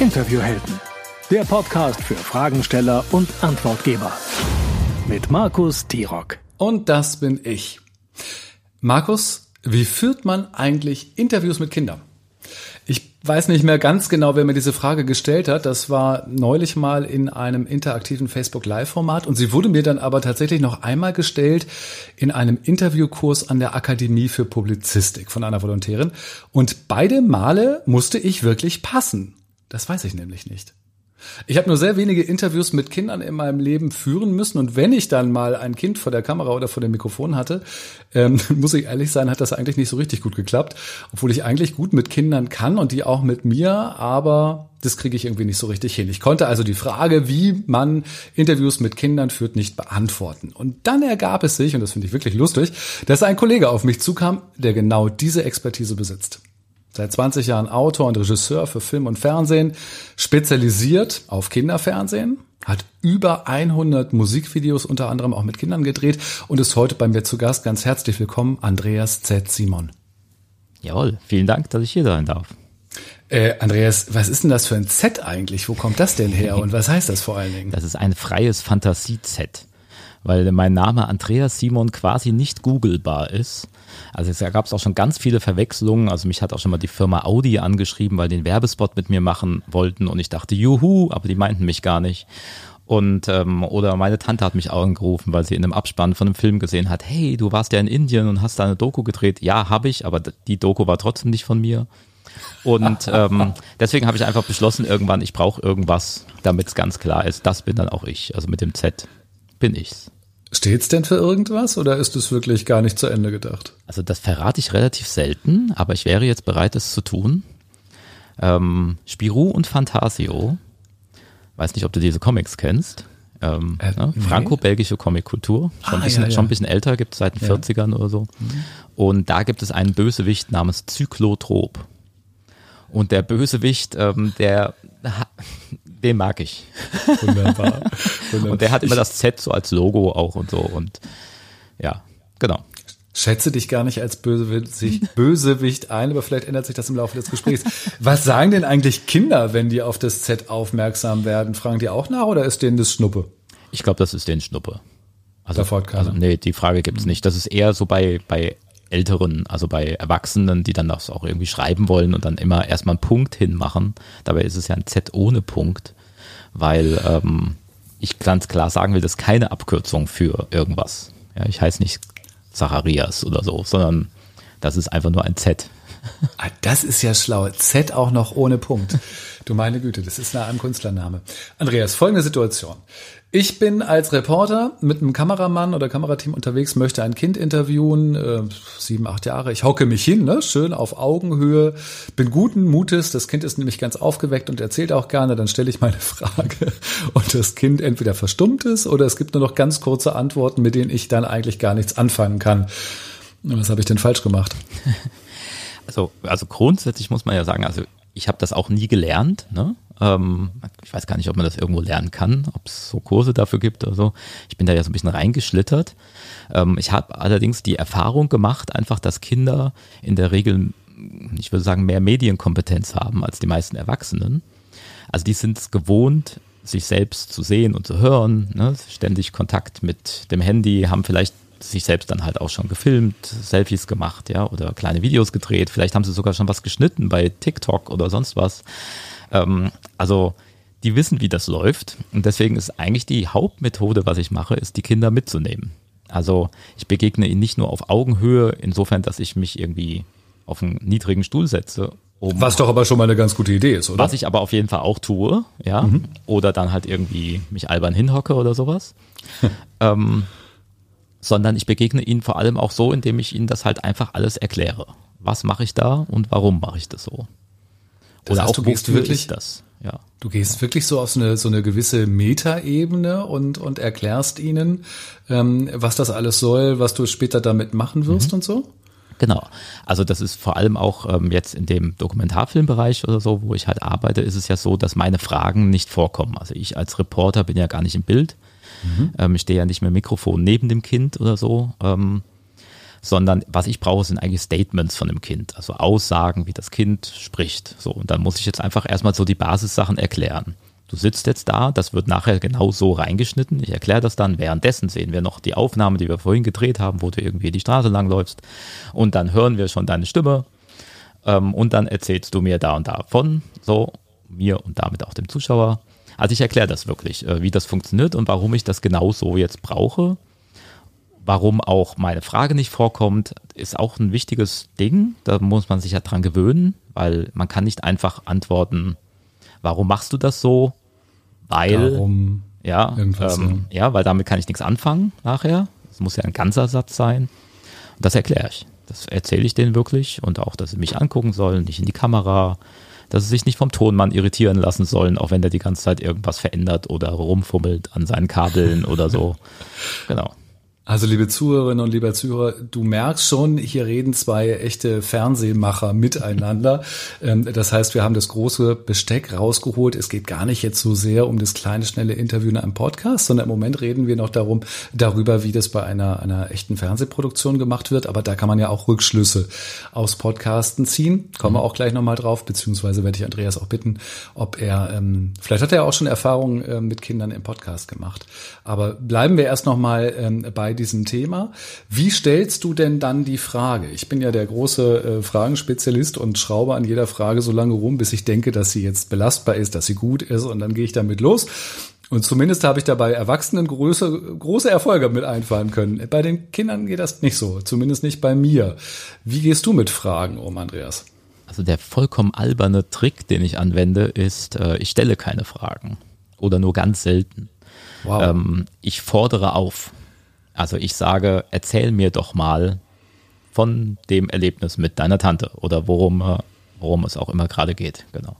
Interviewhelden, der Podcast für Fragensteller und Antwortgeber. Mit Markus Tirock. Und das bin ich. Markus, wie führt man eigentlich Interviews mit Kindern? Ich weiß nicht mehr ganz genau, wer mir diese Frage gestellt hat. Das war neulich mal in einem interaktiven Facebook Live-Format und sie wurde mir dann aber tatsächlich noch einmal gestellt in einem Interviewkurs an der Akademie für Publizistik von einer Volontärin. Und beide Male musste ich wirklich passen. Das weiß ich nämlich nicht. Ich habe nur sehr wenige Interviews mit Kindern in meinem Leben führen müssen und wenn ich dann mal ein Kind vor der Kamera oder vor dem Mikrofon hatte, ähm, muss ich ehrlich sein, hat das eigentlich nicht so richtig gut geklappt, obwohl ich eigentlich gut mit Kindern kann und die auch mit mir, aber das kriege ich irgendwie nicht so richtig hin. Ich konnte also die Frage, wie man Interviews mit Kindern führt, nicht beantworten. Und dann ergab es sich, und das finde ich wirklich lustig, dass ein Kollege auf mich zukam, der genau diese Expertise besitzt. Seit 20 Jahren Autor und Regisseur für Film und Fernsehen, spezialisiert auf Kinderfernsehen, hat über 100 Musikvideos unter anderem auch mit Kindern gedreht und ist heute bei mir zu Gast. Ganz herzlich willkommen, Andreas Z. Simon. Jawohl, vielen Dank, dass ich hier sein darf. Äh, Andreas, was ist denn das für ein Z eigentlich? Wo kommt das denn her und was heißt das vor allen Dingen? Das ist ein freies Fantasie-Z, weil mein Name Andreas Simon quasi nicht googelbar ist. Also es gab es auch schon ganz viele Verwechslungen. Also mich hat auch schon mal die Firma Audi angeschrieben, weil die einen Werbespot mit mir machen wollten und ich dachte, juhu, aber die meinten mich gar nicht. Und ähm, oder meine Tante hat mich angerufen, weil sie in einem Abspann von einem Film gesehen hat, hey, du warst ja in Indien und hast da eine Doku gedreht. Ja, habe ich, aber die Doku war trotzdem nicht von mir. Und ähm, deswegen habe ich einfach beschlossen, irgendwann, ich brauche irgendwas, damit es ganz klar ist, das bin dann auch ich. Also mit dem Z bin ich's. Steht's denn für irgendwas oder ist es wirklich gar nicht zu Ende gedacht? Also das verrate ich relativ selten, aber ich wäre jetzt bereit, es zu tun. Ähm, Spirou und Fantasio. Weiß nicht, ob du diese Comics kennst. Ähm, äh, ne? nee. Franco-belgische Comickultur. Schon, ah, ein bisschen, ja, ja. schon ein bisschen älter, gibt es seit den ja. 40ern oder so. Mhm. Und da gibt es einen Bösewicht namens Zyklotrop. Und der Bösewicht, ähm, der den mag ich. Wunderbar. Wunderbar. Und der hat immer das Z so als Logo auch und so. Und ja, genau. Schätze dich gar nicht als Bösewicht, Bösewicht ein, aber vielleicht ändert sich das im Laufe des Gesprächs. Was sagen denn eigentlich Kinder, wenn die auf das Z aufmerksam werden? Fragen die auch nach oder ist denen das Schnuppe? Ich glaube, das ist denen Schnuppe. Also, Sofort also nee, die Frage gibt's nicht. Das ist eher so bei, bei Älteren, also bei Erwachsenen, die dann das auch irgendwie schreiben wollen und dann immer erstmal einen Punkt hinmachen. Dabei ist es ja ein Z ohne Punkt, weil ähm, ich ganz klar sagen will, das ist keine Abkürzung für irgendwas. Ja, ich heiße nicht Zacharias oder so, sondern das ist einfach nur ein Z. Ah, das ist ja schlau. Z auch noch ohne Punkt. Du meine Güte, das ist nah am Künstlername. Andreas, folgende Situation. Ich bin als Reporter mit einem Kameramann oder Kamerateam unterwegs, möchte ein Kind interviewen, äh, sieben, acht Jahre. Ich hocke mich hin, ne, schön auf Augenhöhe, bin guten Mutes. Das Kind ist nämlich ganz aufgeweckt und erzählt auch gerne. Dann stelle ich meine Frage und das Kind entweder verstummt ist oder es gibt nur noch ganz kurze Antworten, mit denen ich dann eigentlich gar nichts anfangen kann. Was habe ich denn falsch gemacht? Also, also grundsätzlich muss man ja sagen, also ich habe das auch nie gelernt. Ne? Ähm, ich weiß gar nicht, ob man das irgendwo lernen kann, ob es so Kurse dafür gibt oder so. Ich bin da ja so ein bisschen reingeschlittert. Ähm, ich habe allerdings die Erfahrung gemacht, einfach, dass Kinder in der Regel, ich würde sagen, mehr Medienkompetenz haben als die meisten Erwachsenen. Also die sind es gewohnt, sich selbst zu sehen und zu hören, ne? ständig Kontakt mit dem Handy, haben vielleicht sich selbst dann halt auch schon gefilmt, Selfies gemacht, ja, oder kleine Videos gedreht. Vielleicht haben sie sogar schon was geschnitten bei TikTok oder sonst was. Ähm, also die wissen, wie das läuft. Und deswegen ist eigentlich die Hauptmethode, was ich mache, ist, die Kinder mitzunehmen. Also ich begegne ihnen nicht nur auf Augenhöhe, insofern, dass ich mich irgendwie auf einen niedrigen Stuhl setze. Um, was doch aber schon mal eine ganz gute Idee ist, oder? Was ich aber auf jeden Fall auch tue, ja. Mhm. Oder dann halt irgendwie mich albern hinhocke oder sowas. ähm, sondern ich begegne ihnen vor allem auch so, indem ich ihnen das halt einfach alles erkläre. Was mache ich da und warum mache ich das so? Das Oder heißt, auch du gehst wirklich das. Ja. Du gehst wirklich so auf so eine, so eine gewisse Metaebene und, und erklärst ihnen, ähm, was das alles soll, was du später damit machen wirst mhm. und so? Genau. Also das ist vor allem auch ähm, jetzt in dem Dokumentarfilmbereich oder so, wo ich halt arbeite, ist es ja so, dass meine Fragen nicht vorkommen. Also ich als Reporter bin ja gar nicht im Bild. Mhm. Ähm, ich stehe ja nicht mehr Mikrofon neben dem Kind oder so. Ähm, sondern was ich brauche, sind eigentlich Statements von dem Kind, also Aussagen, wie das Kind spricht. So, und dann muss ich jetzt einfach erstmal so die Basissachen erklären. Du sitzt jetzt da, das wird nachher genau so reingeschnitten. Ich erkläre das dann. Währenddessen sehen wir noch die Aufnahme, die wir vorhin gedreht haben, wo du irgendwie die Straße langläufst. Und dann hören wir schon deine Stimme. Ähm, und dann erzählst du mir da und davon, so, mir und damit auch dem Zuschauer. Also ich erkläre das wirklich, äh, wie das funktioniert und warum ich das genau so jetzt brauche. Warum auch meine Frage nicht vorkommt, ist auch ein wichtiges Ding. Da muss man sich ja dran gewöhnen, weil man kann nicht einfach antworten, warum machst du das so? Weil, Darum ja, ähm, ja, weil damit kann ich nichts anfangen nachher. Es muss ja ein ganzer Satz sein. Und das erkläre ich. Das erzähle ich denen wirklich und auch, dass sie mich angucken sollen, nicht in die Kamera, dass sie sich nicht vom Tonmann irritieren lassen sollen, auch wenn der die ganze Zeit irgendwas verändert oder rumfummelt an seinen Kabeln oder so. Genau. Also liebe Zuhörerinnen und lieber Zuhörer, du merkst schon, hier reden zwei echte Fernsehmacher miteinander. Ähm, das heißt, wir haben das große Besteck rausgeholt. Es geht gar nicht jetzt so sehr um das kleine, schnelle Interview in einem Podcast, sondern im Moment reden wir noch darum, darüber, wie das bei einer, einer echten Fernsehproduktion gemacht wird. Aber da kann man ja auch Rückschlüsse aus Podcasten ziehen. Kommen wir auch gleich nochmal drauf, beziehungsweise werde ich Andreas auch bitten, ob er, ähm, vielleicht hat er auch schon Erfahrungen äh, mit Kindern im Podcast gemacht. Aber bleiben wir erst nochmal ähm, bei diesem Thema. Wie stellst du denn dann die Frage? Ich bin ja der große äh, Fragenspezialist und schraube an jeder Frage so lange rum, bis ich denke, dass sie jetzt belastbar ist, dass sie gut ist und dann gehe ich damit los. Und zumindest habe ich dabei Erwachsenen große, große Erfolge mit einfahren können. Bei den Kindern geht das nicht so, zumindest nicht bei mir. Wie gehst du mit Fragen um, Andreas? Also der vollkommen alberne Trick, den ich anwende, ist, äh, ich stelle keine Fragen oder nur ganz selten. Wow. Ähm, ich fordere auf. Also ich sage, erzähl mir doch mal von dem Erlebnis mit deiner Tante oder worum, äh, worum es auch immer gerade geht. Genau.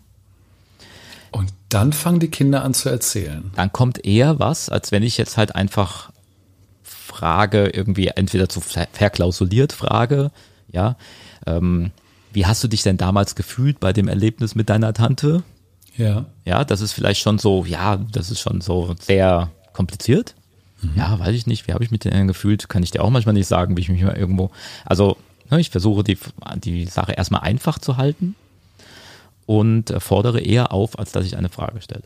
Und dann fangen die Kinder an zu erzählen. Dann kommt eher was, als wenn ich jetzt halt einfach frage, irgendwie entweder zu ver- verklausuliert frage, ja, ähm, wie hast du dich denn damals gefühlt bei dem Erlebnis mit deiner Tante? Ja. Ja, das ist vielleicht schon so, ja, das ist schon so sehr kompliziert. Ja, weiß ich nicht, wie habe ich mich denn gefühlt? Kann ich dir auch manchmal nicht sagen, wie ich mich mal irgendwo. Also, ne, ich versuche die, die Sache erstmal einfach zu halten und fordere eher auf, als dass ich eine Frage stelle.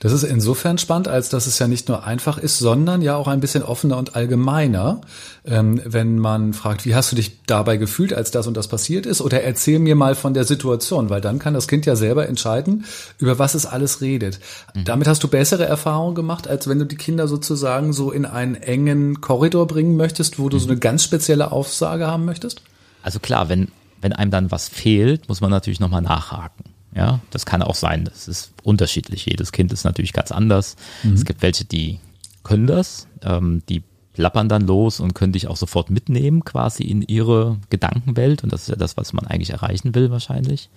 Das ist insofern spannend, als dass es ja nicht nur einfach ist, sondern ja auch ein bisschen offener und allgemeiner. Ähm, wenn man fragt, wie hast du dich dabei gefühlt, als das und das passiert ist? Oder erzähl mir mal von der Situation, weil dann kann das Kind ja selber entscheiden, über was es alles redet. Damit hast du bessere Erfahrungen gemacht, als wenn du die Kinder sozusagen so in einen engen Korridor bringen möchtest, wo du so eine ganz spezielle Aussage haben möchtest? Also klar, wenn, wenn einem dann was fehlt, muss man natürlich nochmal nachhaken. Ja, das kann auch sein. Das ist unterschiedlich. Jedes Kind ist natürlich ganz anders. Es gibt welche, die können das, ähm, die plappern dann los und können dich auch sofort mitnehmen, quasi in ihre Gedankenwelt. Und das ist ja das, was man eigentlich erreichen will, wahrscheinlich.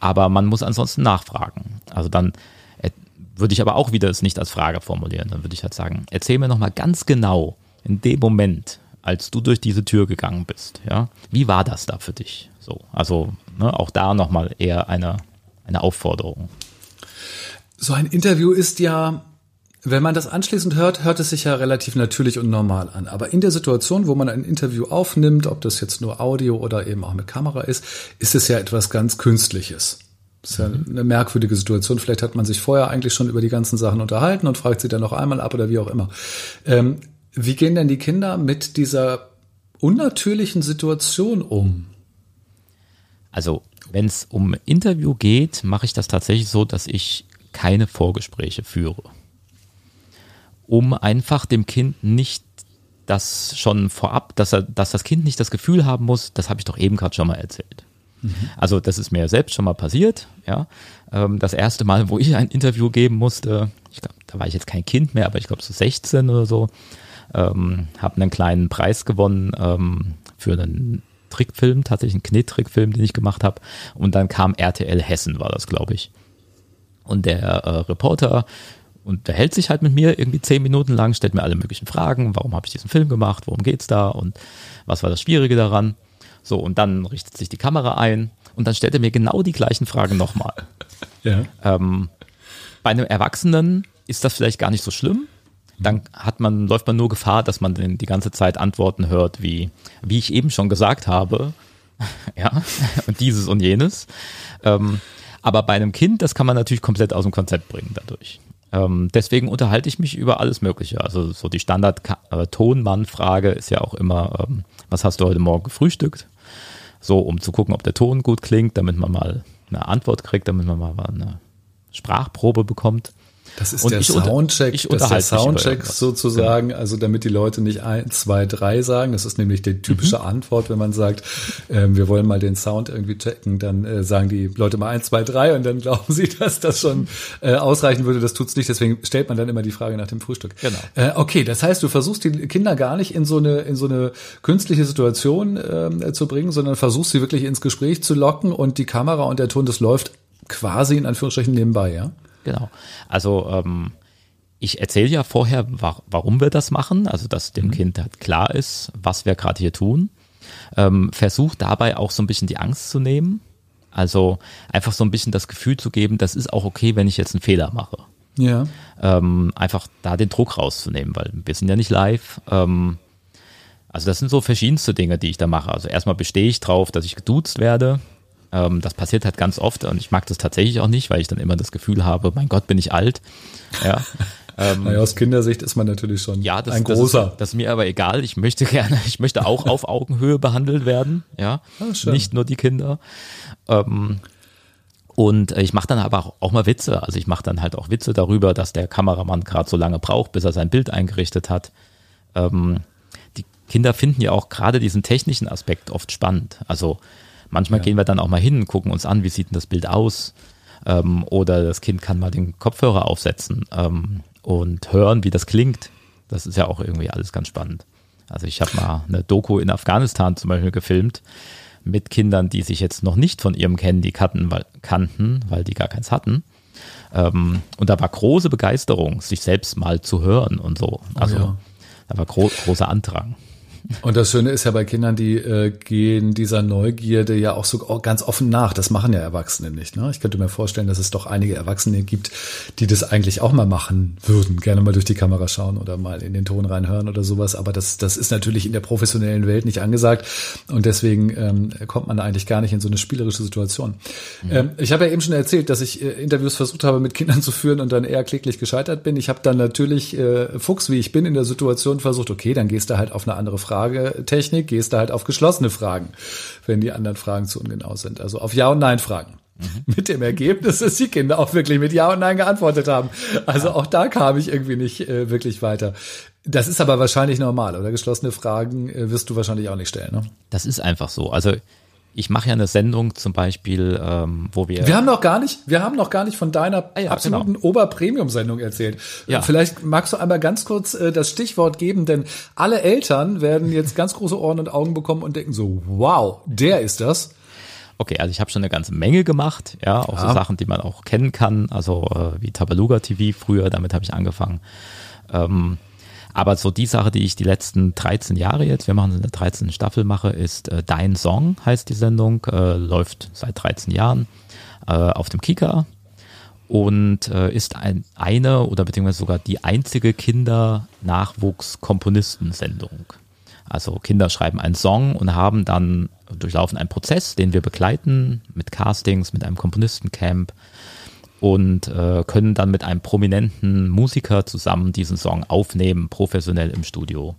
Aber man muss ansonsten nachfragen. Also dann äh, würde ich aber auch wieder es nicht als Frage formulieren. Dann würde ich halt sagen, erzähl mir nochmal ganz genau in dem Moment, als du durch diese Tür gegangen bist, ja, wie war das da für dich? So, also ne, auch da nochmal eher eine, eine Aufforderung. So ein Interview ist ja, wenn man das anschließend hört, hört es sich ja relativ natürlich und normal an. Aber in der Situation, wo man ein Interview aufnimmt, ob das jetzt nur Audio oder eben auch mit Kamera ist, ist es ja etwas ganz Künstliches. Das ist ja eine merkwürdige Situation. Vielleicht hat man sich vorher eigentlich schon über die ganzen Sachen unterhalten und fragt sie dann noch einmal ab oder wie auch immer. Ähm, wie gehen denn die Kinder mit dieser unnatürlichen Situation um? Also, wenn es um Interview geht, mache ich das tatsächlich so, dass ich keine Vorgespräche führe. Um einfach dem Kind nicht das schon vorab, dass er, dass das Kind nicht das Gefühl haben muss, das habe ich doch eben gerade schon mal erzählt. Also das ist mir selbst schon mal passiert, ja. Ähm, das erste Mal, wo ich ein Interview geben musste, ich glaube, da war ich jetzt kein Kind mehr, aber ich glaube so 16 oder so, ähm, habe einen kleinen Preis gewonnen ähm, für einen Trickfilm, tatsächlich einen Knettrickfilm, den ich gemacht habe. Und dann kam RTL Hessen, war das, glaube ich. Und der äh, Reporter unterhält sich halt mit mir irgendwie zehn Minuten lang, stellt mir alle möglichen Fragen, warum habe ich diesen Film gemacht, worum geht's da und was war das Schwierige daran. So, und dann richtet sich die Kamera ein und dann stellt er mir genau die gleichen Fragen nochmal. Ja. Ähm, bei einem Erwachsenen ist das vielleicht gar nicht so schlimm, dann hat man, läuft man nur Gefahr, dass man die ganze Zeit Antworten hört, wie, wie ich eben schon gesagt habe, ja, und dieses und jenes. Ähm, aber bei einem Kind, das kann man natürlich komplett aus dem Konzept bringen dadurch. Ähm, deswegen unterhalte ich mich über alles Mögliche. Also so die Standard-Tonmann-Frage ist ja auch immer, ähm, was hast du heute Morgen gefrühstückt? So, um zu gucken, ob der Ton gut klingt, damit man mal eine Antwort kriegt, damit man mal eine Sprachprobe bekommt. Das ist und der Soundcheck, ich das ist der Soundcheck sozusagen, genau. also damit die Leute nicht ein, zwei, drei sagen. Das ist nämlich die typische mhm. Antwort, wenn man sagt, äh, wir wollen mal den Sound irgendwie checken, dann äh, sagen die Leute mal eins, zwei, drei und dann glauben sie, dass das schon äh, ausreichen würde. Das tut's nicht, deswegen stellt man dann immer die Frage nach dem Frühstück. Genau. Äh, okay, das heißt, du versuchst die Kinder gar nicht in so eine in so eine künstliche Situation äh, zu bringen, sondern versuchst sie wirklich ins Gespräch zu locken und die Kamera und der Ton, das läuft quasi in Anführungsstrichen nebenbei, ja? Genau. Also ähm, ich erzähle ja vorher, wa warum wir das machen, also dass dem mhm. Kind halt klar ist, was wir gerade hier tun. Ähm, Versucht dabei auch so ein bisschen die Angst zu nehmen. Also einfach so ein bisschen das Gefühl zu geben, das ist auch okay, wenn ich jetzt einen Fehler mache. Ja. Ähm, einfach da den Druck rauszunehmen, weil wir sind ja nicht live. Ähm, also das sind so verschiedenste Dinge, die ich da mache. Also erstmal bestehe ich drauf, dass ich geduzt werde. Ähm, das passiert halt ganz oft und ich mag das tatsächlich auch nicht, weil ich dann immer das Gefühl habe, mein Gott, bin ich alt. Ja. Ähm, naja, aus Kindersicht ist man natürlich schon ja, das, ein großer. Das ist, das ist, mir aber egal. Ich möchte gerne, ich möchte auch auf Augenhöhe behandelt werden. Ja, ah, nicht nur die Kinder. Ähm, und ich mache dann aber auch, mal Witze. Also ich mache dann halt auch Witze darüber, dass der Kameramann gerade so lange braucht, bis er sein Bild eingerichtet hat. Ähm, die Kinder finden ja auch gerade diesen technischen Aspekt oft spannend. Also Manchmal ja. gehen wir dann auch mal hin und gucken uns an, wie sieht denn das Bild aus. Ähm, oder das Kind kann mal den Kopfhörer aufsetzen ähm, und hören, wie das klingt. Das ist ja auch irgendwie alles ganz spannend. Also ich habe mal eine Doku in Afghanistan zum Beispiel gefilmt mit Kindern, die sich jetzt noch nicht von ihrem Handy kannten, weil, kannten, weil die gar keins hatten. Ähm, und da war große Begeisterung, sich selbst mal zu hören und so. Oh also oh ja. da war gro großer Andrang. Und das Schöne ist ja bei Kindern, die äh, gehen dieser Neugierde ja auch so ganz offen nach. Das machen ja Erwachsene nicht. Ne? Ich könnte mir vorstellen, dass es doch einige Erwachsene gibt, die das eigentlich auch mal machen würden. Gerne mal durch die Kamera schauen oder mal in den Ton reinhören oder sowas. Aber das, das ist natürlich in der professionellen Welt nicht angesagt. Und deswegen ähm, kommt man eigentlich gar nicht in so eine spielerische Situation. Mhm. Ähm, ich habe ja eben schon erzählt, dass ich äh, Interviews versucht habe, mit Kindern zu führen und dann eher kläglich gescheitert bin. Ich habe dann natürlich, äh, Fuchs wie ich bin, in der Situation versucht, okay, dann gehst du halt auf eine andere Frage Fragetechnik gehst du halt auf geschlossene Fragen, wenn die anderen Fragen zu ungenau sind. Also auf Ja- und Nein-Fragen. Mhm. Mit dem Ergebnis, dass die Kinder auch wirklich mit Ja und Nein geantwortet haben. Also auch da kam ich irgendwie nicht äh, wirklich weiter. Das ist aber wahrscheinlich normal, oder? Geschlossene Fragen äh, wirst du wahrscheinlich auch nicht stellen, ne? Das ist einfach so. Also ich mache ja eine Sendung zum Beispiel, ähm, wo wir. Wir haben noch gar nicht, wir haben noch gar nicht von deiner ah ja, absoluten genau. Oberpremium-Sendung erzählt. Ja. Vielleicht magst du einmal ganz kurz äh, das Stichwort geben, denn alle Eltern werden jetzt ganz große Ohren und Augen bekommen und denken so, wow, der ist das. Okay, also ich habe schon eine ganze Menge gemacht, ja, auch ja. so Sachen, die man auch kennen kann, also äh, wie Tabaluga TV früher, damit habe ich angefangen. Ähm, aber so die Sache, die ich die letzten 13 Jahre jetzt, wir machen eine 13. Staffel mache, ist äh, Dein Song heißt die Sendung, äh, läuft seit 13 Jahren äh, auf dem Kika und äh, ist ein, eine oder beziehungsweise sogar die einzige Kinder-Nachwuchs-Komponisten-Sendung. Also Kinder schreiben einen Song und haben dann durchlaufen einen Prozess, den wir begleiten mit Castings, mit einem Komponistencamp und äh, können dann mit einem prominenten Musiker zusammen diesen Song aufnehmen, professionell im Studio.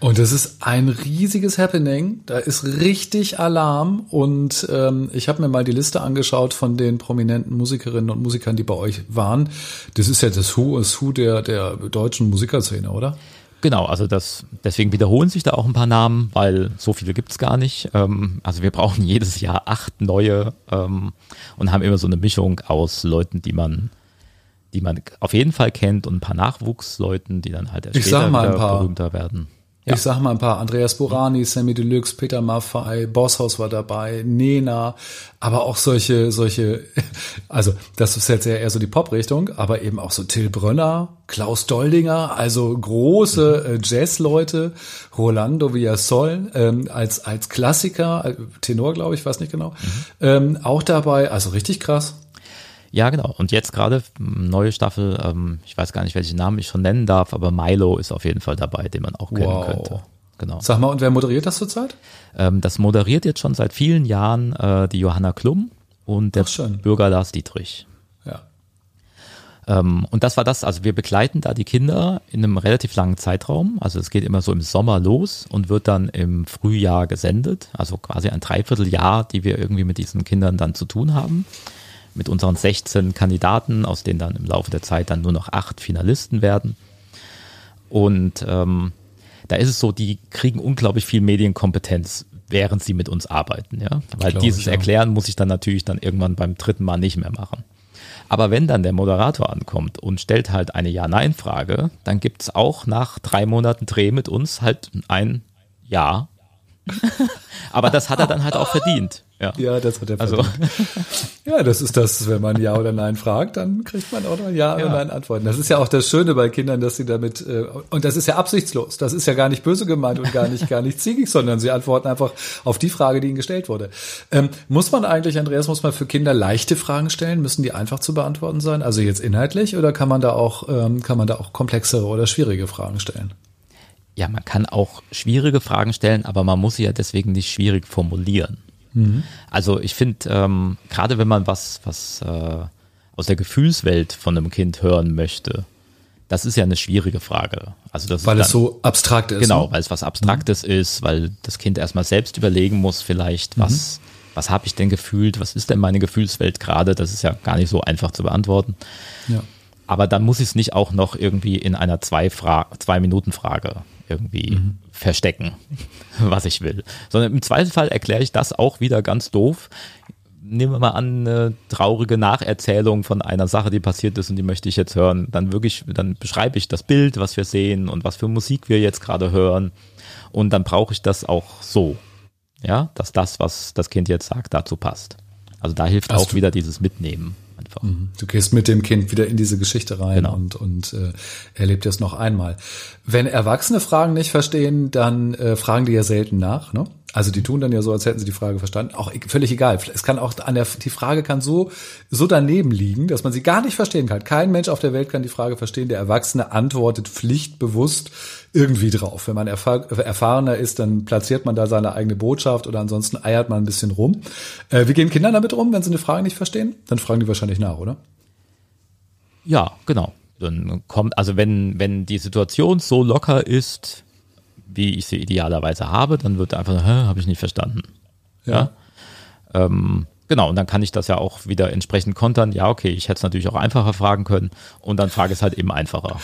Und es ist ein riesiges Happening. Da ist richtig Alarm. Und ähm, ich habe mir mal die Liste angeschaut von den prominenten Musikerinnen und Musikern, die bei euch waren. Das ist ja das Who is Who der, der deutschen Musikerszene, oder? Genau, also das, deswegen wiederholen sich da auch ein paar Namen, weil so viele gibt's gar nicht. Ähm, also wir brauchen jedes Jahr acht neue ähm, und haben immer so eine Mischung aus Leuten, die man, die man auf jeden Fall kennt und ein paar Nachwuchsleuten, die dann halt erst ich später berühmter werden. Ja. Ich sag mal ein paar. Andreas Borani, Sammy Deluxe, Peter Maffei, Bosshaus war dabei, Nena, aber auch solche, solche, also das ist jetzt eher so die Pop-Richtung, aber eben auch so Till Brönner, Klaus Doldinger, also große äh, Jazzleute, Rolando Villasol, ähm, als, als Klassiker, äh, Tenor glaube ich, weiß nicht genau, mhm. ähm, auch dabei, also richtig krass. Ja, genau. Und jetzt gerade neue Staffel, ähm, ich weiß gar nicht, welchen Namen ich schon nennen darf, aber Milo ist auf jeden Fall dabei, den man auch kennen Wow. könnte. Genau. Sag mal, und wer moderiert das zurzeit? Ähm, das moderiert jetzt schon seit vielen Jahren äh, die Johanna Klum und der. Bürger Lars Dietrich. Ja. Ähm, und das war das, also wir begleiten da die Kinder in einem relativ langen Zeitraum. Also es geht immer so im Sommer los und wird dann im Frühjahr gesendet. Also quasi ein Dreivierteljahr, die wir irgendwie mit diesen Kindern dann zu tun haben. Mit unseren 16 Kandidaten, aus denen dann im Laufe der Zeit dann nur noch acht Finalisten werden. Und ähm, da ist es so, die kriegen unglaublich viel Medienkompetenz, während sie mit uns arbeiten. Ja? Weil Glaub dieses ich, ja. Erklären muss ich dann natürlich dann irgendwann beim dritten Mal nicht mehr machen. Aber wenn dann der Moderator ankommt und stellt halt eine Ja-Nein-Frage, dann gibt's auch nach drei Monaten Dreh mit uns halt ein Ja. Aber das hat er dann halt auch verdient. Ja. Ja, das hat er Also, verdient. Ja, das ist das, wenn man Ja oder Nein fragt, dann kriegt man auch noch Ja, oder Ja. Nein Antworten. Das ist ja auch das Schöne bei Kindern, dass sie damit, äh, und das ist ja absichtslos. Das ist ja gar nicht böse gemeint und gar nicht, gar nicht ziegig, sondern sie antworten einfach auf die Frage, die ihnen gestellt wurde. Ähm, muss man eigentlich, Andreas, muss man für Kinder leichte Fragen stellen? Müssen die einfach zu beantworten sein? Also jetzt inhaltlich oder kann man da auch, ähm, kann man da auch komplexere oder schwierige Fragen stellen? Ja, man kann auch schwierige Fragen stellen, aber man muss sie ja deswegen nicht schwierig formulieren. Also ich finde, ähm, gerade wenn man was, was äh, aus der Gefühlswelt von einem Kind hören möchte, das ist ja eine schwierige Frage. Also das Weil ist es dann, so abstrakt ist. Genau, ne? weil es was Abstraktes ist, weil das Kind erstmal selbst überlegen muss, vielleicht, was, was habe ich denn gefühlt, was ist denn meine Gefühlswelt gerade? Das ist ja gar nicht so einfach zu beantworten. Ja. Aber dann muss ich es nicht auch noch irgendwie in einer zwei, Fra zwei Minuten Frage irgendwie verstecken, was ich will. Sondern im Zweifelsfall erkläre ich das auch wieder ganz doof. Nehmen wir mal an, eine traurige Nacherzählung von einer Sache, die passiert ist und die möchte ich jetzt hören. Dann wirklich, dann beschreibe ich das Bild, was wir sehen und was für Musik wir jetzt gerade hören. Und dann brauche ich das auch so. Ja, dass das, was das Kind jetzt sagt, dazu passt. Also da hilft Hast auch wieder dieses Mitnehmen einfach. Du gehst mit dem Kind wieder in diese Geschichte rein Genau. und, und äh, erlebt es noch einmal. Wenn Erwachsene Fragen nicht verstehen, dann äh, fragen die ja selten nach. Ne? Also die tun dann ja so, als hätten sie die Frage verstanden. Auch e- völlig egal. Es kann auch an der die Frage kann so so daneben liegen, dass man sie gar nicht verstehen kann. Kein Mensch auf der Welt kann die Frage verstehen. Der Erwachsene antwortet pflichtbewusst irgendwie drauf. Wenn man erfahr erfahrener ist, dann platziert man da seine eigene Botschaft oder ansonsten eiert man ein bisschen rum. Äh, wie gehen Kinder damit um, wenn sie eine Frage nicht verstehen? Dann fragen die wahrscheinlich nach, oder? Ja, genau. Dann kommt, also wenn, wenn die Situation so locker ist, wie ich sie idealerweise habe, dann wird einfach, habe ich nicht verstanden. Ja. Ähm, genau, und dann kann ich das ja auch wieder entsprechend kontern. Ja, okay, ich hätte es natürlich auch einfacher fragen können und dann frage ich es halt eben einfacher.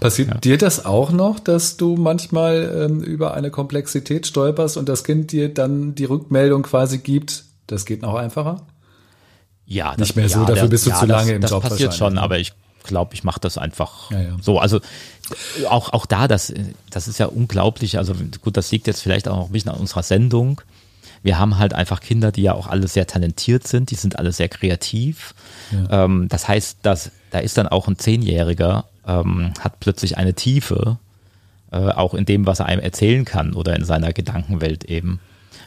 Passiert dir das auch noch, dass du manchmal ähm, über eine Komplexität stolperst und das Kind dir dann die Rückmeldung quasi gibt, das geht noch einfacher? Ja, Nicht mehr so, dafür bist du zu das, lange im das Job passiert wahrscheinlich, schon, aber ich glaube, ich mache das einfach Ja, ja. so. Also auch, auch da, das, das ist ja unglaublich. Also gut, das liegt jetzt vielleicht auch noch ein bisschen an unserer Sendung. Wir haben halt einfach Kinder, die ja auch alle sehr talentiert sind, die sind alle sehr kreativ. Ähm, das heißt, dass, da ist dann auch ein Zehnjähriger, ähm, hat plötzlich eine Tiefe, äh, auch in dem, was er einem erzählen kann oder in seiner Gedankenwelt eben,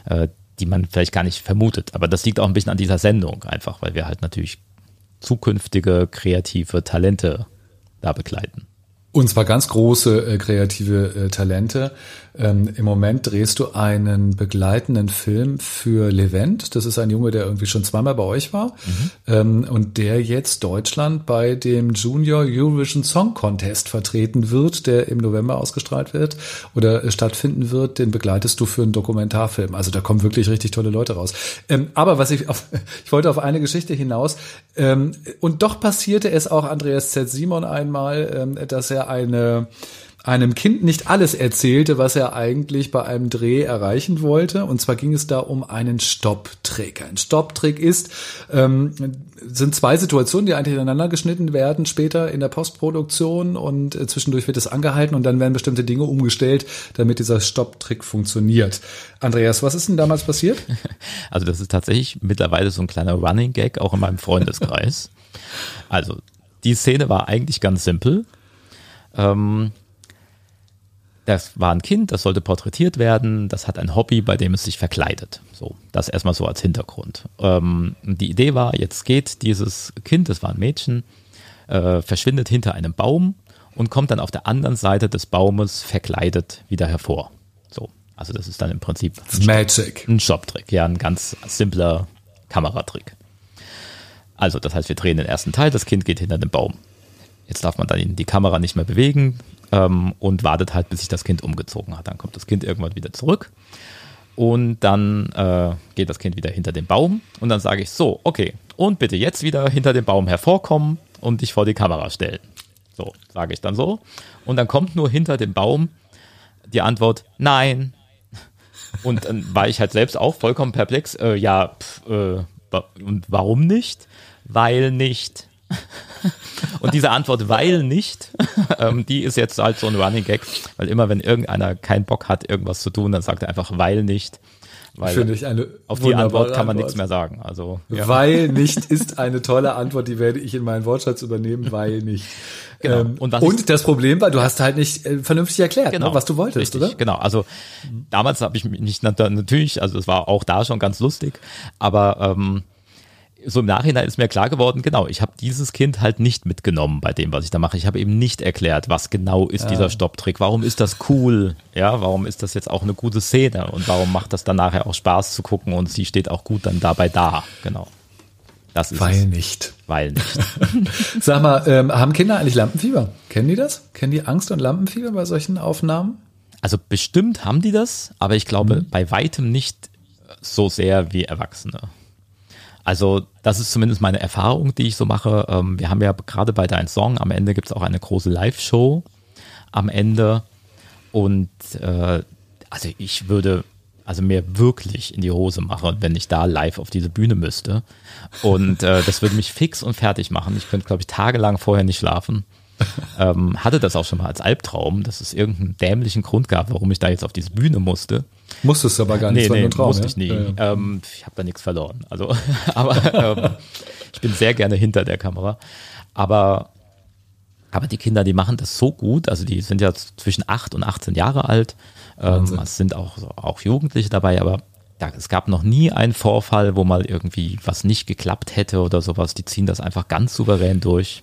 äh, die man vielleicht gar nicht vermutet. Aber das liegt auch ein bisschen an dieser Sendung einfach, weil wir halt natürlich zukünftige kreative Talente da begleiten. Und zwar ganz große äh, kreative äh, Talente. Ähm, Im Moment drehst du einen begleitenden Film für Levent. Das ist ein Junge, der irgendwie schon zweimal bei euch war ähm, und der jetzt Deutschland bei dem Junior Eurovision Song Contest vertreten wird, der im November ausgestrahlt wird oder äh, stattfinden wird. Den begleitest du für einen Dokumentarfilm. Also da kommen wirklich richtig tolle Leute raus. Ähm, aber was ich auf, ich wollte auf eine Geschichte hinaus. Ähm, und doch passierte es auch Andreas Z. Simon einmal, ähm, dass er eine einem Kind nicht alles erzählte, was er eigentlich bei einem Dreh erreichen wollte. Und zwar ging es da um einen Stopptrick. Ein Stopptrick ist, ähm, sind zwei Situationen, die eigentlich ineinander geschnitten werden später in der Postproduktion und äh, zwischendurch wird es angehalten und dann werden bestimmte Dinge umgestellt, damit dieser Stopptrick funktioniert. Andreas, was ist denn damals passiert? Also das ist tatsächlich mittlerweile so ein kleiner Running Gag, auch in meinem Freundeskreis. also die Szene war eigentlich ganz simpel. Ähm, das war ein Kind, das sollte porträtiert werden, das hat ein Hobby, bei dem es sich verkleidet. So, das erstmal so als Hintergrund. Ähm, die Idee war, jetzt geht dieses Kind, das war ein Mädchen, äh, verschwindet hinter einem Baum und kommt dann auf der anderen Seite des Baumes verkleidet wieder hervor. So, also das ist dann im Prinzip ein Magic. Ein Shop-Trick, ja, ein ganz simpler Kameratrick. Also, das heißt, wir drehen den ersten Teil, das Kind geht hinter den Baum. Jetzt darf man dann die Kamera nicht mehr bewegen, ähm, und wartet halt, bis sich das Kind umgezogen hat. Dann kommt das Kind irgendwann wieder zurück und dann äh, geht das Kind wieder hinter den Baum und dann sage ich so, okay, und bitte jetzt wieder hinter dem Baum hervorkommen und dich vor die Kamera stellen. So, sage ich dann so. Und dann kommt nur hinter dem Baum die Antwort, nein. Und dann war ich halt selbst auch vollkommen perplex. Äh, ja, pf, äh, und warum nicht? Weil nicht. Und diese Antwort, weil nicht, ähm, die ist jetzt halt so ein Running Gag, weil immer wenn irgendeiner keinen Bock hat, irgendwas zu tun, dann sagt er einfach, weil nicht. Weil Finde ich eine auf die Antwort kann man Antwort. nichts mehr sagen. Also ja. weil nicht ist eine tolle Antwort, die werde ich in meinen Wortschatz übernehmen, weil nicht. Genau. Ähm, und, und das Problem war, du hast halt nicht äh, vernünftig erklärt, ne, genau. ne, was du wolltest, Richtig, oder? Genau. Also damals habe ich mich nicht natürlich, also es war auch da schon ganz lustig, aber ähm, so im Nachhinein ist mir klar geworden, genau, ich habe dieses Kind halt nicht mitgenommen bei dem, was ich da mache. Ich habe eben nicht erklärt, was genau ist ja. dieser Stopptrick, warum ist das cool, ja, warum ist das jetzt auch eine gute Szene und warum macht das dann nachher auch Spaß zu gucken und sie steht auch gut dann dabei da, genau. Das ist Weil es. nicht. Weil nicht. Sag mal, ähm, haben Kinder eigentlich Lampenfieber? Kennen die das? Kennen die Angst und Lampenfieber bei solchen Aufnahmen? Also bestimmt haben die das, aber ich glaube mhm. bei weitem nicht so sehr wie Erwachsene. Also das ist zumindest meine Erfahrung, die ich so mache. Ähm, wir haben ja gerade bei Dein Song, am Ende gibt es auch eine große Live-Show am Ende. Und äh, also ich würde also mir wirklich in die Hose machen, wenn ich da live auf diese Bühne müsste. Und äh, das würde mich fix und fertig machen. Ich könnte, glaube ich, tagelang vorher nicht schlafen. ähm, hatte das auch schon mal als Albtraum, dass es irgendeinen dämlichen Grund gab, warum ich da jetzt auf diese Bühne musste. Musstest du aber gar nicht, nee, nee, Traum, musste ja? ich nie. Ja, ja. Ähm, ich habe da nichts verloren. Also, aber ähm, ich bin sehr gerne hinter der Kamera. Aber, aber die Kinder, die machen das so gut. Also die sind ja zwischen 8 und 18 Jahre alt. Ähm, es sind auch, auch Jugendliche dabei, aber ja, es gab noch nie einen Vorfall, wo mal irgendwie was nicht geklappt hätte oder sowas. Die ziehen das einfach ganz souverän durch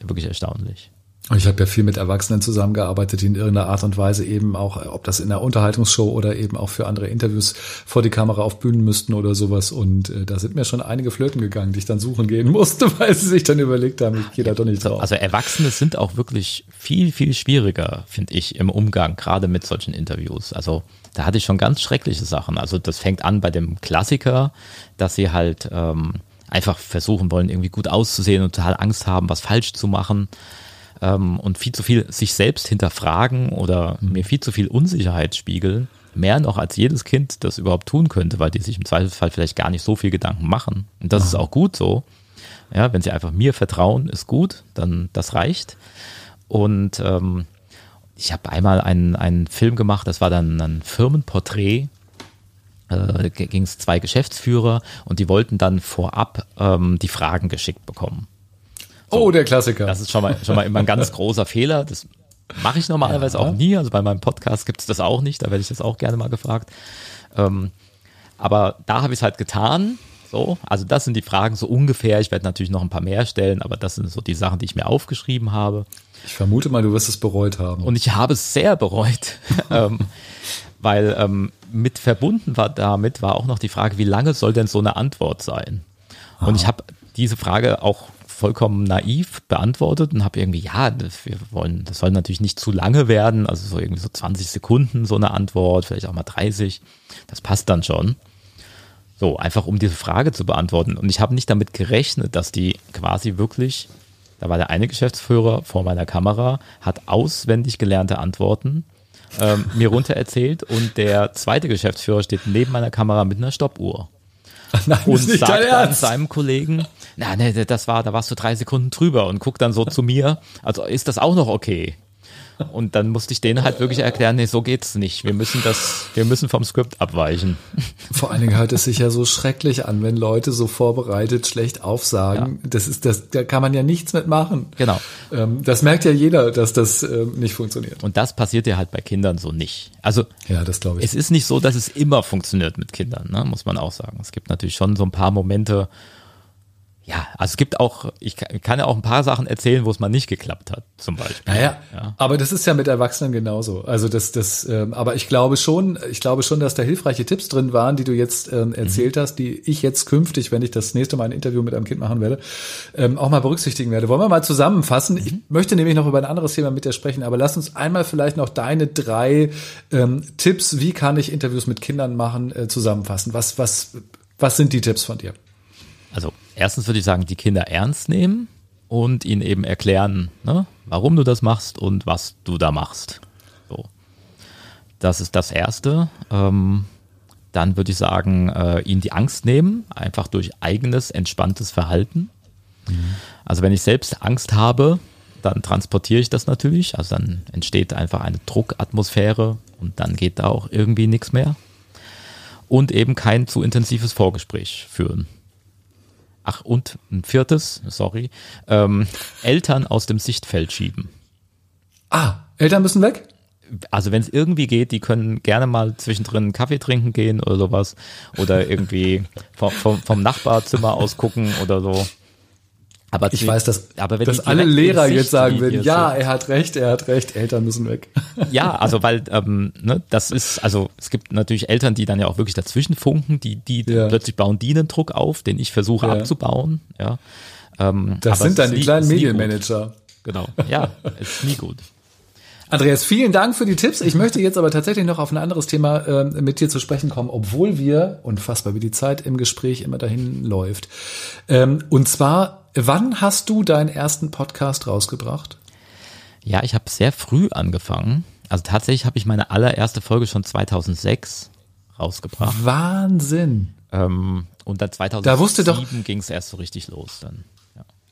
wirklich erstaunlich. Ich habe ja viel mit Erwachsenen zusammengearbeitet, die in irgendeiner Art und Weise eben auch, ob das in der Unterhaltungsshow oder eben auch für andere Interviews vor die Kamera auf Bühnen müssten oder sowas. Und äh, da sind mir schon einige Flöten gegangen, die ich dann suchen gehen musste, weil sie sich dann überlegt haben, ich gehe da doch nicht drauf. Also Erwachsene sind auch wirklich viel, viel schwieriger, finde ich, im Umgang, gerade mit solchen Interviews. Also da hatte ich schon ganz schreckliche Sachen. Also das fängt an bei dem Klassiker, dass sie halt ähm, einfach versuchen wollen, irgendwie gut auszusehen und total Angst haben, was falsch zu machen ähm, und viel zu viel sich selbst hinterfragen oder mhm. mir viel zu viel Unsicherheit spiegeln. Mehr noch als jedes Kind das überhaupt tun könnte, weil die sich im Zweifelsfall vielleicht gar nicht so viel Gedanken machen. Und das mhm. ist auch gut so. Ja, wenn sie einfach mir vertrauen, ist gut, dann das reicht. Und ähm, ich habe einmal einen, einen Film gemacht, das war dann ein Firmenporträt äh, ging es zwei Geschäftsführer und die wollten dann vorab ähm, die Fragen geschickt bekommen. So, oh, der Klassiker. Das ist schon mal, schon mal immer ein ganz großer Fehler. Das mache ich normalerweise ja. auch nie. Also bei meinem Podcast gibt es das auch nicht. Da werde ich das auch gerne mal gefragt. Ähm, aber da habe ich es halt getan. So, also das sind die Fragen so ungefähr. Ich werde natürlich noch ein paar mehr stellen, aber das sind so die Sachen, die ich mir aufgeschrieben habe. Ich vermute mal, du wirst es bereut haben. Und ich habe es sehr bereut, ähm, weil ähm, mit verbunden war damit war auch noch die Frage, wie lange soll denn so eine Antwort sein? Aha. Und ich habe diese Frage auch vollkommen naiv beantwortet und habe irgendwie, ja, wir wollen, das soll natürlich nicht zu lange werden, also so irgendwie so 20 Sekunden so eine Antwort, vielleicht auch mal 30. Das passt dann schon. So, einfach um diese Frage zu beantworten. Und ich habe nicht damit gerechnet, dass die quasi wirklich, da war der eine Geschäftsführer vor meiner Kamera, hat auswendig gelernte Antworten ähm, mir runter erzählt und der zweite Geschäftsführer steht neben meiner Kamera mit einer Stoppuhr. Nein, und sagt dann seinem Kollegen, na, ne, das war, da warst du drei Sekunden drüber und guckt dann so zu mir, also ist das auch noch okay? Und dann musste ich denen halt wirklich erklären, nee, so geht's nicht. Wir müssen das, wir müssen vom Skript abweichen. Vor allen Dingen hört es sich ja so schrecklich an, wenn Leute so vorbereitet schlecht aufsagen. Ja. Das ist, das, da kann man ja nichts mitmachen. Genau. Ähm, das merkt ja jeder, dass das ähm, nicht funktioniert. Und das passiert ja halt bei Kindern so nicht. Also, ja, das glaube ich. Es ist nicht so, dass es immer funktioniert mit Kindern, ne? muss man auch sagen. Es gibt natürlich schon so ein paar Momente, ja, also es gibt auch, ich kann ja auch ein paar Sachen erzählen, wo es mal nicht geklappt hat, zum Beispiel. Naja, ja. aber das ist ja mit Erwachsenen genauso. Also das, das, ähm, aber ich glaube schon, ich glaube schon, dass da hilfreiche Tipps drin waren, die du jetzt ähm, erzählt mhm. hast, die ich jetzt künftig, wenn ich das nächste Mal ein Interview mit einem Kind machen werde, ähm, auch mal berücksichtigen werde. Wollen wir mal zusammenfassen? Mhm. Ich möchte nämlich noch über ein anderes Thema mit dir sprechen, aber lass uns einmal vielleicht noch deine drei ähm, Tipps, wie kann ich Interviews mit Kindern machen, äh, zusammenfassen. Was, was, was sind die Tipps von dir? Also erstens würde ich sagen, die Kinder ernst nehmen und ihnen eben erklären, ne, warum du das machst und was du da machst. So. Das ist das Erste. Ähm, dann würde ich sagen, äh, ihnen die Angst nehmen, einfach durch eigenes, entspanntes Verhalten. Mhm. Also wenn ich selbst Angst habe, dann transportiere ich das natürlich. Also dann entsteht einfach eine Druckatmosphäre und dann geht da auch irgendwie nichts mehr. Und eben kein zu intensives Vorgespräch führen. Ach, und ein viertes, sorry, ähm, Eltern aus dem Sichtfeld schieben. Ah, Eltern müssen weg? Also wenn es irgendwie geht, die können gerne mal zwischendrin einen Kaffee trinken gehen oder sowas. Oder irgendwie vom, vom, vom Nachbarzimmer aus gucken oder so. Aber ich weiß, dass, aber wenn dass alle Lehrer jetzt sagen würden, ja, er hat recht, er hat recht, Eltern müssen weg. Ja, also weil ähm, ne, das ist, also es gibt natürlich Eltern, die dann ja auch wirklich dazwischen funken, die, die ja. plötzlich bauen die einen Druck auf, den ich versuche ja. abzubauen. Ja. Ähm, das sind dann die kleinen Medienmanager. Genau, ja, ist nie gut. Andreas, vielen Dank für die Tipps. Ich möchte jetzt aber tatsächlich noch auf ein anderes Thema äh, mit dir zu sprechen kommen, obwohl wir, unfassbar wie die Zeit im Gespräch immer dahin läuft. Ähm, und zwar Wann hast du deinen ersten Podcast rausgebracht? Ja, ich habe sehr früh angefangen. Also tatsächlich habe ich meine allererste Folge schon 2006 rausgebracht. Wahnsinn. Ähm, und dann 2007 ging es erst so richtig los dann.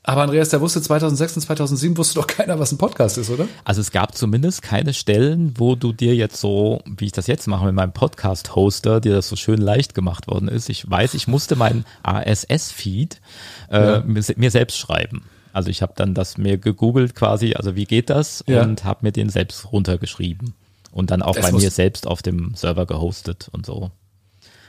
Aber Andreas, der wusste 2006 und 2007 wusste doch keiner, was ein Podcast ist, oder? Also es gab zumindest keine Stellen, wo du dir jetzt so, wie ich das jetzt mache mit meinem Podcast-Hoster, dir das so schön leicht gemacht worden ist. Ich weiß, ich musste meinen ASS-Feed äh, ja. mir, mir, selbst schreiben. Also ich habe dann das mir gegoogelt quasi, also wie geht das ja. und habe mir den selbst runtergeschrieben und dann auch das bei mir selbst auf dem Server gehostet und so.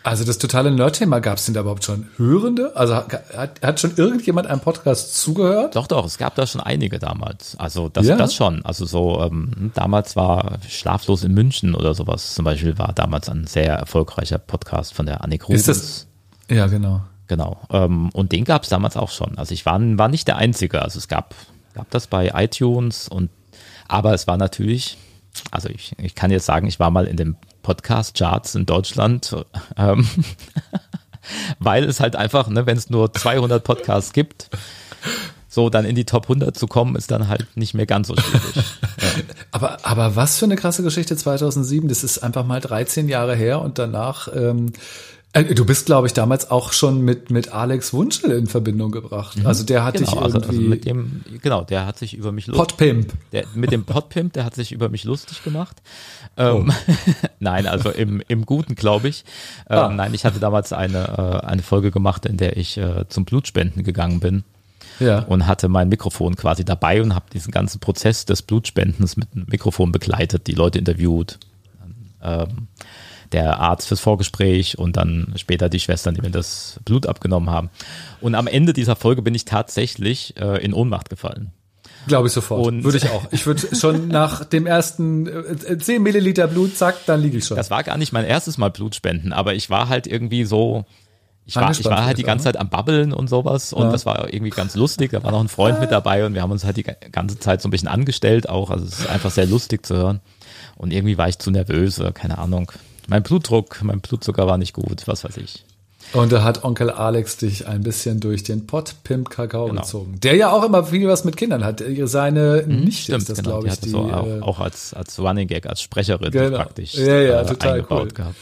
Also das totale Nerd-Thema gab es denn da überhaupt schon Hörende? Also hat, hat schon irgendjemand einem Podcast zugehört? Doch, doch, es gab da schon einige damals. Also das, ja. das schon. Also so, ähm, damals war Schlaflos in München oder sowas zum Beispiel war damals ein sehr erfolgreicher Podcast von der Annik Rubens. Ist das? Ja, genau. Genau. Ähm, und den gab es damals auch schon. Also ich war, war nicht der Einzige. Also es gab, gab das bei iTunes und aber es war natürlich, also ich, ich kann jetzt sagen, ich war mal in dem Podcast-Charts in Deutschland, ähm, weil es halt einfach, ne, wenn es nur 200 Podcasts gibt, so dann in die Top 100 zu kommen, ist dann halt nicht mehr ganz so schwierig. aber, aber was für eine krasse Geschichte 2007, das ist einfach mal 13 Jahre her und danach ähm, äh, Du bist, glaube ich, damals auch schon mit, mit Alex Wunschel in Verbindung gebracht. Mhm. Also der hat genau, dich irgendwie. Also, also mit dem, genau, der hat sich über mich lustig Podpimp. Der, mit dem Podpimp, der hat sich über mich lustig gemacht. Ähm, oh. nein, also im, im Guten, glaube ich. Ähm, ah. Nein, ich hatte damals eine, äh, eine Folge gemacht, in der ich äh, zum Blutspenden gegangen bin. Ja. Und hatte mein Mikrofon quasi dabei und habe diesen ganzen Prozess des Blutspendens mit dem Mikrofon begleitet, die Leute interviewt. Ähm, der Arzt fürs Vorgespräch und dann später die Schwestern, die mir das Blut abgenommen haben. Und am Ende dieser Folge bin ich tatsächlich äh, in Ohnmacht gefallen. Glaube ich sofort. Und würde ich auch. Ich würde schon nach dem ersten äh, 10 Milliliter Blut, zack, dann liege ich schon. Das war gar nicht mein erstes Mal Blutspenden, aber ich war halt irgendwie so, ich war, ich war halt die ganze Zeit am Babbeln und sowas und ja. das war irgendwie ganz lustig. Da war noch ein Freund mit dabei und wir haben uns halt die ganze Zeit so ein bisschen angestellt auch. Also es ist einfach sehr lustig zu hören. Und irgendwie war ich zu nervös oder keine Ahnung. Mein Blutdruck, mein Blutzucker war nicht gut, was weiß ich. Und da hat Onkel Alex dich ein bisschen durch den Pott Pimp Kakao genau. gezogen. Der ja auch immer viel was mit Kindern hat. Seine mhm, Nichte stimmt, ist das, genau. glaube ich. Die, so auch, äh, auch, als, als Running Gag, als Sprecherin genau. praktisch ja, ja, äh, total eingebaut cool. gehabt.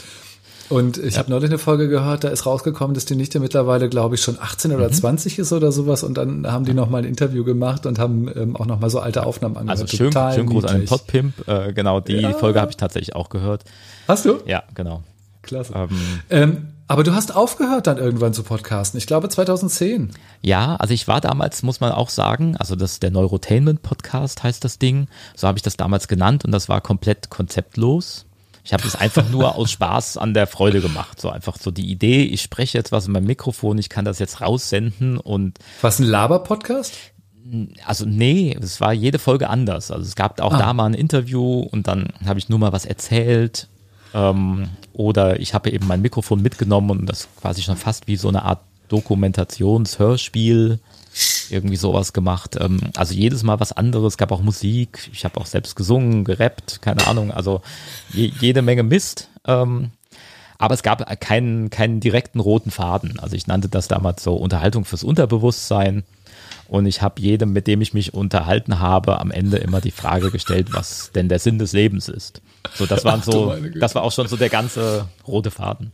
Und ich ja. habe neulich eine Folge gehört, da ist rausgekommen, dass die Nichte mittlerweile, glaube ich, schon 18 oder mhm. 20 ist oder sowas. Und dann haben die nochmal ein Interview gemacht und haben ähm, auch nochmal so alte Aufnahmen angehört. Also schön, Total schön groß an den Podpimp. Äh, genau, die ja. Folge habe ich tatsächlich auch gehört. Hast du? Ja, genau. Klasse. Ähm, ähm, aber du hast aufgehört dann irgendwann zu podcasten. Ich glaube 2010. Ja, also ich war damals, muss man auch sagen, also das der Neurotainment Podcast heißt das Ding. So habe ich das damals genannt und das war komplett konzeptlos. Ich habe das einfach nur aus Spaß an der Freude gemacht. So einfach so die Idee, ich spreche jetzt was in meinem Mikrofon, ich kann das jetzt raussenden und. Was ein Laber-Podcast? Also nee, es war jede Folge anders. Also es gab auch ah. da mal ein Interview und dann habe ich nur mal was erzählt. Ähm, oder ich habe eben mein Mikrofon mitgenommen und das quasi schon fast wie so eine Art Dokumentationshörspiel irgendwie sowas gemacht. Ähm, also jedes Mal was anderes, gab auch Musik, ich habe auch selbst gesungen, gerappt, keine Ahnung, also je, jede Menge Mist. Ähm, aber es gab keinen, keinen direkten roten Faden. Also ich nannte das damals so Unterhaltung fürs Unterbewusstsein. Und ich habe jedem, mit dem ich mich unterhalten habe, am Ende immer die Frage gestellt, was denn der Sinn des Lebens ist. So, das waren so, das war auch schon so der ganze rote Faden.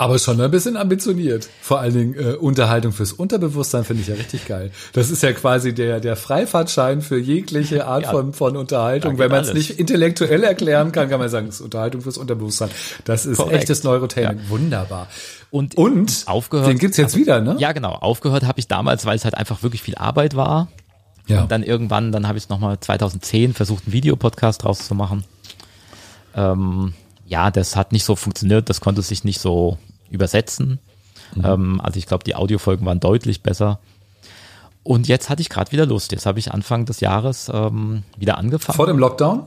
Aber schon ein bisschen ambitioniert. Vor allen Dingen äh, Unterhaltung fürs Unterbewusstsein finde ich ja richtig geil. Das ist ja quasi der, der Freifahrtschein für jegliche Art ja, von, von Unterhaltung. Wenn man es nicht intellektuell erklären kann, kann man sagen, es ist Unterhaltung fürs Unterbewusstsein. Das ist Korrekt. echtes Neurotraining. Ja. Wunderbar. Und, und aufgehört. Den gibt's jetzt wieder, ne? Ja, genau. Aufgehört habe ich damals, weil es halt einfach wirklich viel Arbeit war. Ja. Und dann irgendwann, dann habe ich es nochmal 2010 versucht, einen Videopodcast draus zu machen. Ähm, ja, das hat nicht so funktioniert, das konnte sich nicht so übersetzen. Mhm. Ähm, also ich glaube, die Audiofolgen waren deutlich besser. Und jetzt hatte ich gerade wieder Lust. Jetzt habe ich Anfang des Jahres ähm, wieder angefangen. Vor dem Lockdown?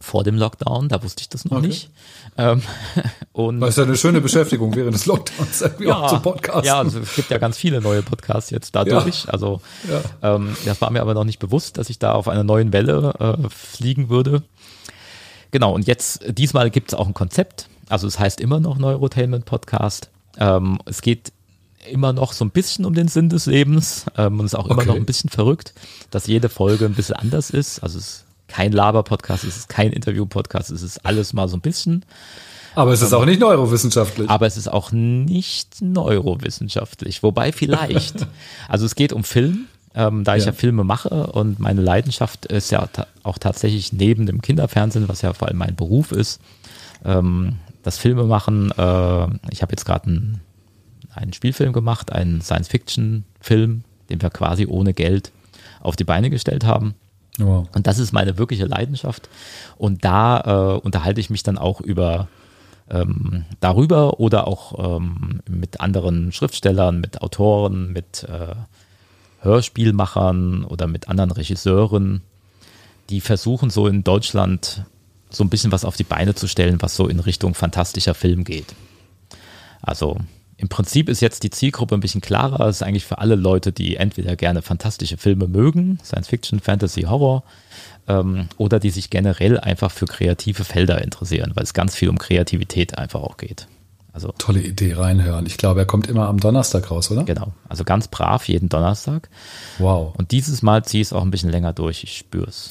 Vor dem Lockdown, da wusste ich das noch okay. nicht. Ähm, und das ist ja eine schöne Beschäftigung während des Lockdowns irgendwie ja, auch zu Podcasten. Ja, also es gibt ja ganz viele neue Podcasts jetzt dadurch. Ja. Also ja. Ähm, das war mir aber noch nicht bewusst, dass ich da auf einer neuen Welle äh, fliegen würde. Genau, und jetzt, diesmal gibt es auch ein Konzept. Also es heißt immer noch Neurotainment Podcast. Ähm, es geht immer noch so ein bisschen um den Sinn des Lebens ähm, und es ist auch immer okay. noch ein bisschen verrückt, dass jede Folge ein bisschen anders ist. Also es ist kein Laber-Podcast, es ist kein Interview-Podcast, es ist alles mal so ein bisschen. Aber es ist auch nicht neurowissenschaftlich. Aber es ist auch nicht neurowissenschaftlich, wobei vielleicht. also es geht um Film, ähm, da ja. ich ja Filme mache und meine Leidenschaft ist ja ta auch tatsächlich neben dem Kinderfernsehen, was ja vor allem mein Beruf ist, ähm, das Filme machen. Äh, ich habe jetzt gerade einen, einen Spielfilm gemacht, einen Science-Fiction-Film, den wir quasi ohne Geld auf die Beine gestellt haben. Wow. Und das ist meine wirkliche Leidenschaft. Und da äh, unterhalte ich mich dann auch über ähm, darüber oder auch ähm, mit anderen Schriftstellern, mit Autoren, mit äh, Hörspielmachern oder mit anderen Regisseuren, die versuchen so in Deutschland so ein bisschen was auf die Beine zu stellen, was so in Richtung fantastischer Film geht. Also im Prinzip ist jetzt die Zielgruppe ein bisschen klarer. Es ist eigentlich für alle Leute, die entweder gerne fantastische Filme mögen, Science Fiction, Fantasy, Horror, ähm, oder die sich generell einfach für kreative Felder interessieren, weil es ganz viel um Kreativität einfach auch geht. Also tolle Idee reinhören. Ich glaube, er kommt immer am Donnerstag raus, oder? Genau. Also ganz brav jeden Donnerstag. Wow. Und dieses Mal ziehe ich es auch ein bisschen länger durch. Ich spüre es.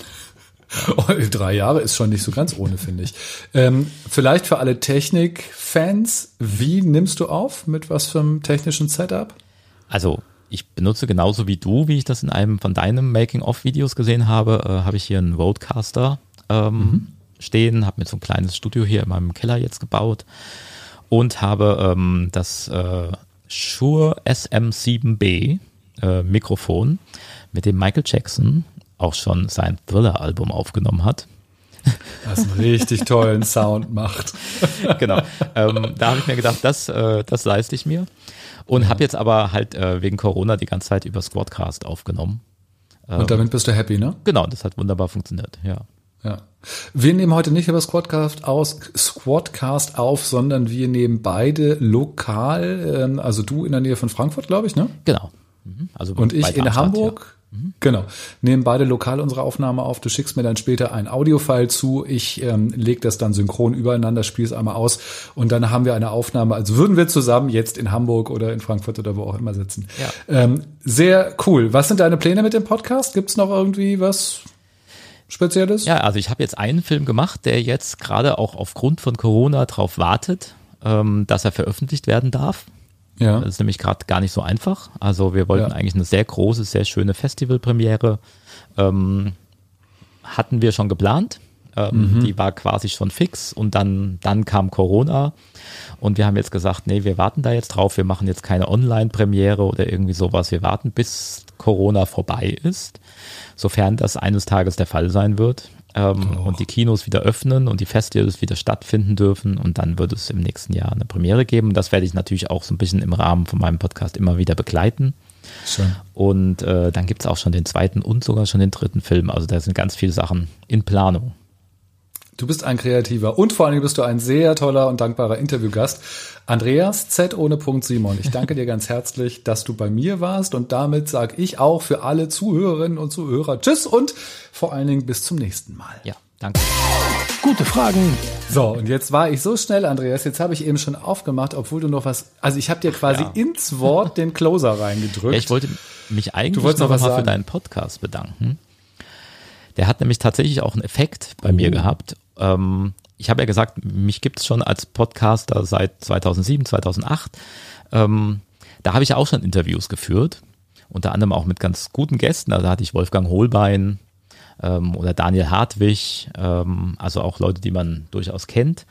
Oh, drei Jahre ist schon nicht so ganz ohne, finde ich. Ähm, vielleicht für alle Technik-Fans, wie nimmst du auf? Mit was für einem technischen Setup? Also, ich benutze genauso wie du, wie ich das in einem von deinen Making-of-Videos gesehen habe, äh, habe ich hier einen Roadcaster ähm, mhm. stehen, habe mir so ein kleines Studio hier in meinem Keller jetzt gebaut und habe ähm, das äh, Shure SM7B äh, Mikrofon, mit dem Michael Jackson auch schon sein Thriller-Album aufgenommen hat. Was einen richtig tollen Sound macht. genau. Ähm, da habe ich mir gedacht, das, äh, das leiste ich mir. Und habe jetzt aber halt äh, wegen Corona die ganze Zeit über Squadcast aufgenommen. Ähm, Und damit bist du happy, ne? Genau, das hat wunderbar funktioniert, ja. Ja. Wir nehmen heute nicht über Squadcast aus, Squadcast auf, sondern wir nehmen beide lokal, ähm, also du in der Nähe von Frankfurt, glaube ich, ne? Genau. Mhm. Also und ich in Hamburg. Ja. Mhm. Genau. Nehmen beide lokal unsere Aufnahme auf. Du schickst mir dann später ein Audiofile zu. Ich ähm, lege das dann synchron übereinander, spiele es einmal aus und dann haben wir eine Aufnahme, als würden wir zusammen jetzt in Hamburg oder in Frankfurt oder wo auch immer sitzen. Ja. Ähm, sehr cool. Was sind deine Pläne mit dem Podcast? Gibt es noch irgendwie was Spezielles? Ja, also ich habe jetzt einen Film gemacht, der jetzt gerade auch aufgrund von Corona drauf wartet. ähm, dass er veröffentlicht werden darf. Ja. Das ist nämlich gerade gar nicht so einfach. Also wir wollten Ja. eigentlich eine sehr große, sehr schöne Festivalpremiere. Ähm, hatten wir schon geplant. Ähm, Die war quasi schon fix und dann, dann kam Corona und wir haben jetzt gesagt, nee, wir warten da jetzt drauf, wir machen jetzt keine Online-Premiere oder irgendwie sowas, wir warten bis Corona vorbei ist, sofern das eines Tages der Fall sein wird ähm, und die Kinos wieder öffnen und die Festivals wieder stattfinden dürfen und dann wird es im nächsten Jahr eine Premiere geben. Das werde ich natürlich auch so ein bisschen im Rahmen von meinem Podcast immer wieder begleiten. Schön. Und äh, dann gibt es auch schon den zweiten und sogar schon den dritten Film. Also da sind ganz viele Sachen in Planung. Du bist ein Kreativer und vor allen Dingen bist du ein sehr toller und dankbarer Interviewgast. Andreas Z ohne Punkt Simon. Ich danke dir ganz herzlich, dass du bei mir warst und damit sage ich auch für alle Zuhörerinnen und Zuhörer Tschüss und vor allen Dingen bis zum nächsten Mal. Ja, danke. Gute Fragen, So, und jetzt war ich so schnell, Andreas, jetzt habe ich eben schon aufgemacht, obwohl du noch was, also ich habe dir quasi Ja. ins Wort den Closer reingedrückt. Ja, ich wollte mich eigentlich noch noch was mal für deinen Podcast bedanken. Der hat nämlich tatsächlich auch einen Effekt bei mir gehabt. Ähm, ich habe ja gesagt, mich gibt es schon als Podcaster seit 2007, 2008. Ähm, da habe ich ja auch schon Interviews geführt, unter anderem auch mit ganz guten Gästen. Also da hatte ich Wolfgang Holbein ähm, oder Daniel Hartwig, ähm, also auch Leute, die man durchaus kennt,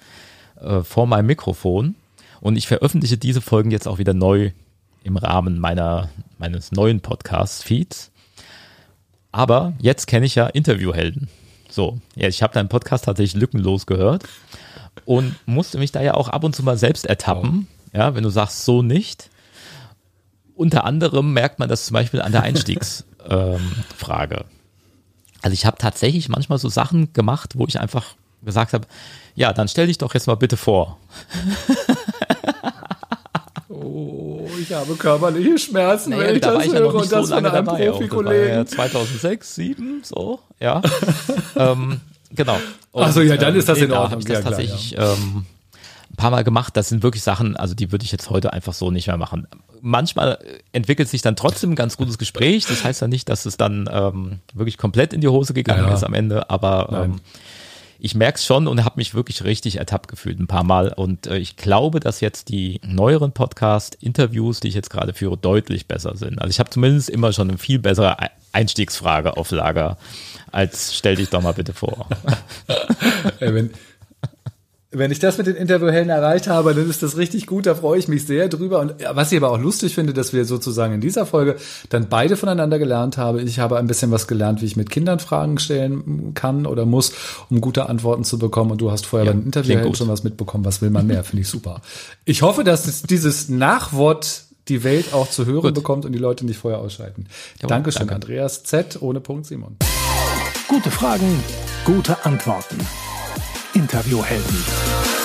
äh, vor meinem Mikrofon. Und ich veröffentliche diese Folgen jetzt auch wieder neu im Rahmen meiner, meines neuen Podcast-Feeds. Aber jetzt kenne ich ja Interviewhelden. So, ja, ich habe deinen Podcast tatsächlich lückenlos gehört und musste mich da ja auch ab und zu mal selbst ertappen. Ja, wenn du sagst, so nicht. Unter anderem merkt man das zum Beispiel an der Einstiegsfrage. ähm, also ich habe tatsächlich manchmal so Sachen gemacht, wo ich einfach gesagt habe, ja, dann stell dich doch jetzt mal bitte vor. oh, ich habe körperliche Schmerzen, Naja, wenn ich da war das ich ja höre noch nicht und so das von lange einem Profikollegen. ja 2006, 2007, so, ja. ähm, genau. Und, Ach so, ja, dann ist das in da Ordnung. habe ich das Ja, klar, tatsächlich ähm, ein paar Mal gemacht. Das sind wirklich Sachen, also die würde ich jetzt heute einfach so nicht mehr machen. Manchmal entwickelt sich dann trotzdem ein ganz gutes Gespräch. Das heißt ja nicht, dass es dann ähm, wirklich komplett in die Hose gegangen Ja, ja. ist am Ende, aber ähm, ich merke es schon und habe mich wirklich richtig ertappt gefühlt ein paar Mal. Und äh, ich glaube, dass jetzt die neueren Podcast-Interviews, die ich jetzt gerade führe, deutlich besser sind. Also ich habe zumindest immer schon eine viel bessere Ei- Einstiegsfrage auf Lager, als stell dich doch mal bitte vor. Ey, wenn ich das mit den Interviewhelden erreicht habe, dann ist das richtig gut, da freue ich mich sehr drüber. Und ja, was ich aber auch lustig finde, dass wir sozusagen in dieser Folge dann beide voneinander gelernt haben. Ich habe ein bisschen was gelernt, wie ich mit Kindern Fragen stellen kann oder muss, um gute Antworten zu bekommen. Und du hast vorher Ja, bei den Interviewhelden schon was mitbekommen. Was will man mehr? Finde ich super. Ich hoffe, dass es dieses Nachwort die Welt auch zu hören Gut. bekommt und die Leute nicht vorher ausschalten. Jawohl, Dankeschön, danke. Andreas Z. ohne Punkt Simon. gute Fragen, gute Antworten. Interviewhelden.